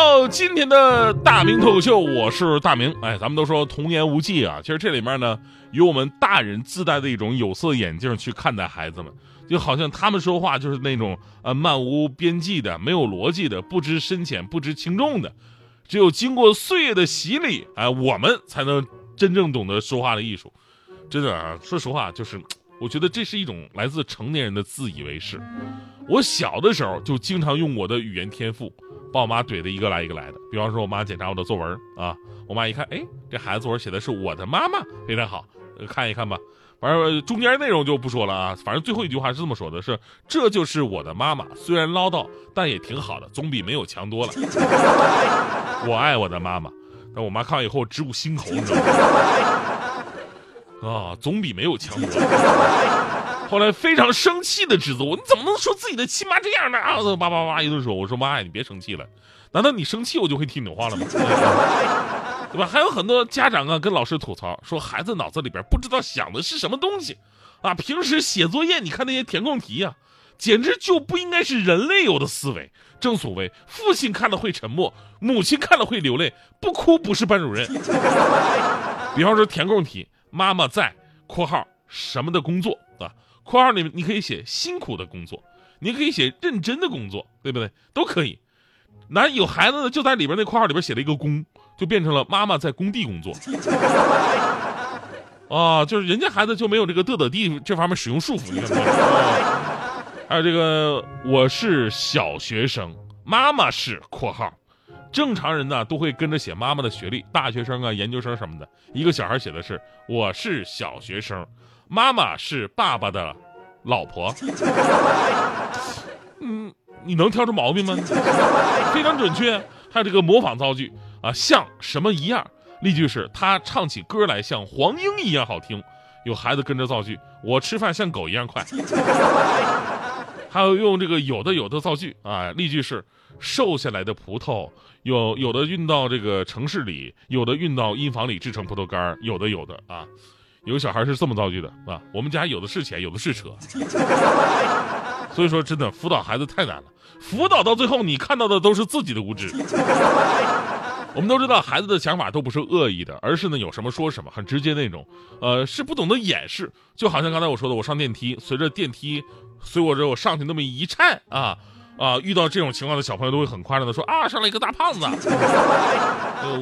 到今天的大明脱口秀，我是大明。哎，咱们都说童言无忌啊，其实这里面呢，有我们大人自带的一种有色眼镜去看待孩子们，就好像他们说话就是那种呃漫无边际的、没有逻辑的、不知深浅、不知轻重的。只有经过岁月的洗礼，哎，我们才能真正懂得说话的艺术。真的啊，说实话，就是我觉得这是一种来自成年人的自以为是。我小的时候就经常用我的语言天赋。把我妈怼的一个来一个来的。比方说，我妈检查我的作文啊，我妈一看，哎，这孩子作文写的是我的妈妈，非常好，看一看吧。反正中间内容就不说了啊，反正最后一句话是这么说的：是这就是我的妈妈，虽然唠叨，但也挺好的，总比没有强多了。我爱我的妈妈，但我妈看完以后直捂心口，你知道吗？啊，总比没有强多了。后来非常生气的指责我：“你怎么能说自己的亲妈这样呢？”啊，叭叭叭一顿说。我说：“妈呀，你别生气了，难道你生气我就会听你的话了吗？对吧？”还有很多家长啊跟老师吐槽说，孩子脑子里边不知道想的是什么东西，啊，平时写作业你看那些填空题呀，简直就不应该是人类有的思维。正所谓，父亲看了会沉默，母亲看了会流泪，不哭不是班主任。比方说填空题，妈妈在（括号什么的工作）。括号里面你可以写辛苦的工作，你可以写认真的工作，对不对？都可以。那有孩子的，就在里边那括号里边写了一个工，就变成了妈妈在工地工作。啊，就是人家孩子就没有这个嘚嘚地这方面使用束缚，你看没有？还有这个，我是小学生，妈妈是括号，正常人呢都会跟着写妈妈的学历，大学生啊、研究生什么的。一个小孩写的是我是小学生。妈妈是爸爸的老婆，嗯，你能挑出毛病吗？非常准确。还有这个模仿造句啊，像什么一样？例句是他唱起歌来像黄莺一样好听。有孩子跟着造句，我吃饭像狗一样快。还有用这个有的有的造句啊，例句是瘦下来的葡萄，有有的运到这个城市里，有的运到阴房里制成葡萄干有的有的啊。有个小孩是这么造句的啊，我们家有的是钱，有的是车。所以说，真的辅导孩子太难了。辅导到最后，你看到的都是自己的无知。我们都知道，孩子的想法都不是恶意的，而是呢有什么说什么，很直接那种。呃，是不懂得掩饰。就好像刚才我说的，我上电梯，随着电梯随我着我上去那么一颤啊啊，遇到这种情况的小朋友都会很夸张的说啊，上来一个大胖子。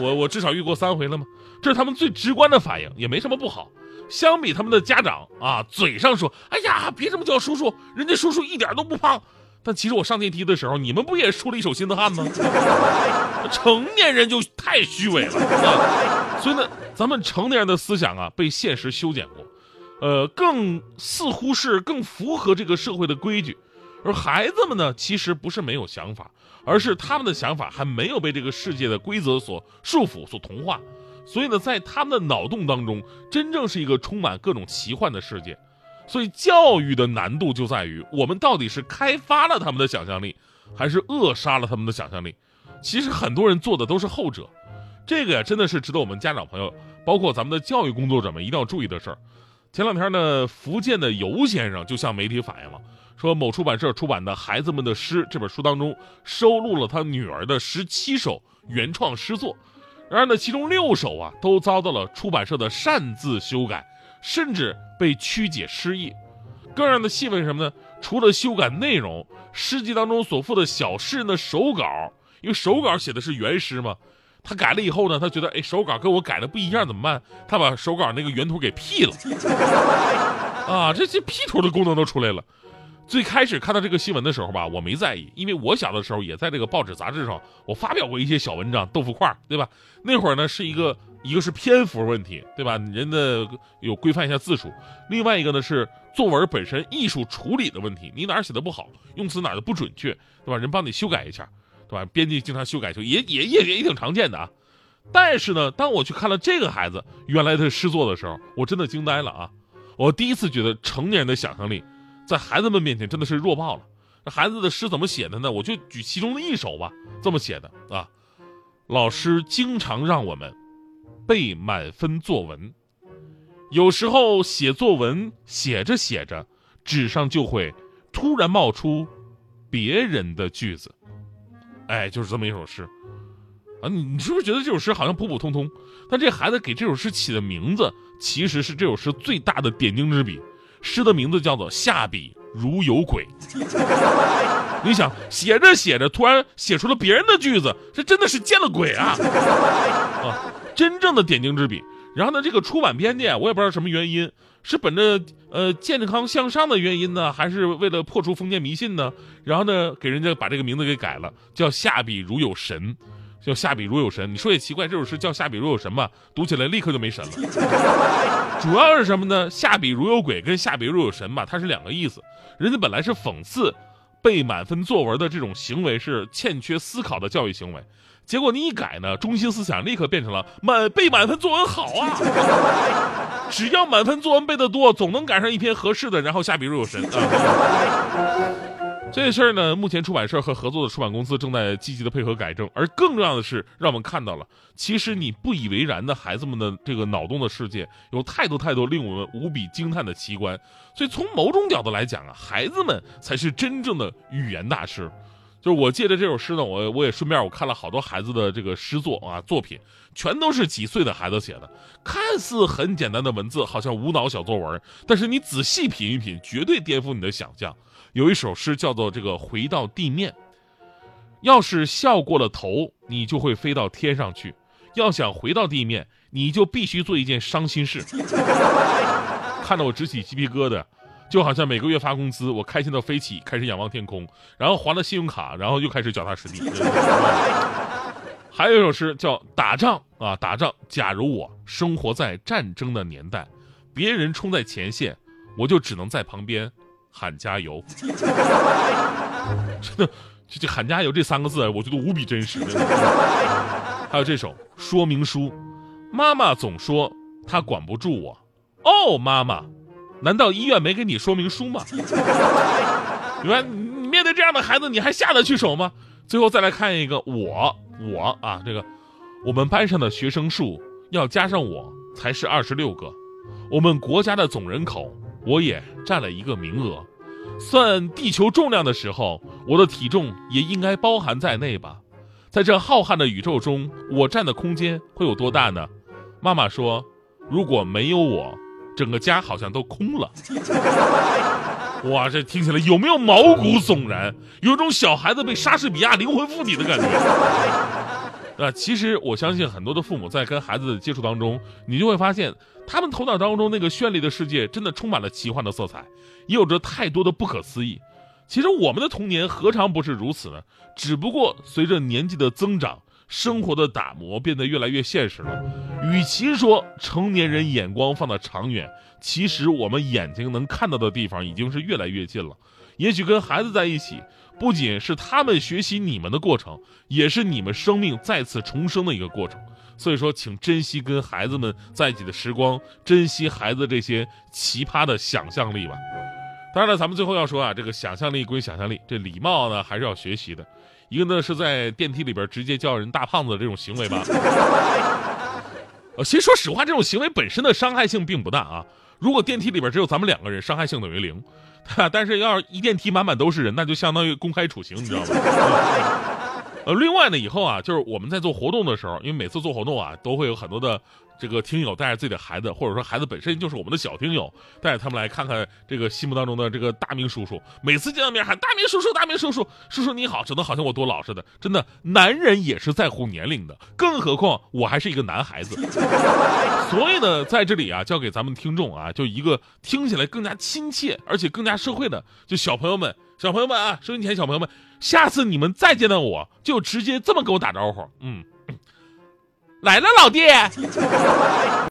我我至少遇过三回了嘛，这是他们最直观的反应，也没什么不好。相比他们的家长啊，嘴上说：“哎呀，别这么叫叔叔，人家叔叔一点都不胖。”但其实我上电梯的时候，你们不也出了一手心的汗吗？成年人就太虚伪了啊！所以呢，咱们成年人的思想啊，被现实修剪过，呃，更似乎是更符合这个社会的规矩。而孩子们呢，其实不是没有想法，而是他们的想法还没有被这个世界的规则所束缚、所同化。所以呢，在他们的脑洞当中，真正是一个充满各种奇幻的世界。所以教育的难度就在于，我们到底是开发了他们的想象力，还是扼杀了他们的想象力？其实很多人做的都是后者。这个呀，真的是值得我们家长朋友，包括咱们的教育工作者们一定要注意的事儿。前两天呢，福建的尤先生就向媒体反映了，说某出版社出版的《孩子们的诗》这本书当中，收录了他女儿的十七首原创诗作。然而呢，其中六首啊都遭到了出版社的擅自修改，甚至被曲解诗意。更让人气愤什么呢？除了修改内容，诗集当中所附的小诗人的手稿，因为手稿写的是原诗嘛，他改了以后呢，他觉得哎手稿跟我改的不一样怎么办？他把手稿那个原图给 P 了，啊，这这 P 图的功能都出来了。最开始看到这个新闻的时候吧，我没在意，因为我小的时候也在这个报纸杂志上，我发表过一些小文章，豆腐块，对吧？那会儿呢是一个，一个是篇幅问题，对吧？人的有规范一下字数，另外一个呢是作文本身艺术处理的问题，你哪儿写的不好，用词哪儿的不准确，对吧？人帮你修改一下，对吧？编辑经常修改就也也也也挺常见的啊。但是呢，当我去看了这个孩子原来的诗作的时候，我真的惊呆了啊！我第一次觉得成年人的想象力，在孩子们面前真的是弱爆了。这孩子的诗怎么写的呢？我就举其中的一首吧。这么写的啊，老师经常让我们背满分作文，有时候写作文写着写着，纸上就会突然冒出别人的句子。哎，就是这么一首诗。啊，你你是不是觉得这首诗好像普普通通？但这孩子给这首诗起的名字，其实是这首诗最大的点睛之笔。诗的名字叫做“下笔如有鬼”。你想写着写着，突然写出了别人的句子，这真的是见了鬼啊！啊，真正的点睛之笔。然后呢，这个出版编辑我也不知道什么原因，是本着呃健康向上的原因呢，还是为了破除封建迷信呢？然后呢，给人家把这个名字给改了，叫“下笔如有神”。叫下笔如有神，你说也奇怪，这首诗叫下笔如有神吧？读起来立刻就没神了。主要是什么呢？下笔如有鬼跟下笔如有神吧，它是两个意思。人家本来是讽刺背满分作文的这种行为是欠缺思考的教育行为，结果你一改呢，中心思想立刻变成了满背满分作文好啊！只要满分作文背得多，总能赶上一篇合适的，然后下笔如有神啊。这事儿呢，目前出版社和合作的出版公司正在积极的配合改正，而更重要的是，让我们看到了，其实你不以为然的孩子们的这个脑洞的世界，有太多太多令我们无比惊叹的奇观。所以从某种角度来讲啊，孩子们才是真正的语言大师。就是我借着这首诗呢，我我也顺便我看了好多孩子的这个诗作啊作品，全都是几岁的孩子写的，看似很简单的文字，好像无脑小作文，但是你仔细品一品，绝对颠覆你的想象。有一首诗叫做《这个回到地面》，要是笑过了头，你就会飞到天上去；要想回到地面，你就必须做一件伤心事。看得我直起鸡皮疙瘩，就好像每个月发工资，我开心到飞起，开始仰望天空，然后还了信用卡，然后又开始脚踏实地。还有一首诗叫《打仗》啊，打仗。假如我生活在战争的年代，别人冲在前线，我就只能在旁边。喊加油！真的，这这喊加油这三个字，我觉得无比真实。还有这首说明书，妈妈总说她管不住我。哦，妈妈，难道医院没给你说明书吗？你看，你面对这样的孩子，你还下得去手吗？最后再来看一个我，我啊，这个我们班上的学生数要加上我才是二十六个，我们国家的总人口。我也占了一个名额，算地球重量的时候，我的体重也应该包含在内吧？在这浩瀚的宇宙中，我占的空间会有多大呢？妈妈说，如果没有我，整个家好像都空了。哇，这听起来有没有毛骨悚然？有种小孩子被莎士比亚灵魂附体的感觉。啊，其实我相信很多的父母在跟孩子的接触当中，你就会发现。他们头脑当中那个绚丽的世界，真的充满了奇幻的色彩，也有着太多的不可思议。其实我们的童年何尝不是如此呢？只不过随着年纪的增长，生活的打磨变得越来越现实了。与其说成年人眼光放得长远，其实我们眼睛能看到的地方已经是越来越近了。也许跟孩子在一起，不仅是他们学习你们的过程，也是你们生命再次重生的一个过程。所以说，请珍惜跟孩子们在一起的时光，珍惜孩子这些奇葩的想象力吧。当然了，咱们最后要说啊，这个想象力归想象力，这礼貌呢还是要学习的。一个呢是在电梯里边直接叫人大胖子这种行为吧。呃，其实说实话，这种行为本身的伤害性并不大啊。如果电梯里边只有咱们两个人，伤害性等于零。但是要是一电梯满满都是人，那就相当于公开处刑，你知道吗？呃，另外呢，以后啊，就是我们在做活动的时候，因为每次做活动啊，都会有很多的这个听友带着自己的孩子，或者说孩子本身就是我们的小听友，带着他们来看看这个心目当中的这个大明叔叔。每次见到面喊大明叔叔，大明叔叔，叔叔你好，整的好像我多老似的。真的，男人也是在乎年龄的，更何况我还是一个男孩子。所以呢，在这里啊，交给咱们听众啊，就一个听起来更加亲切，而且更加社会的，就小朋友们。小朋友们啊，收音前小朋友们，下次你们再见到我就直接这么跟我打招呼，嗯，来了，老弟。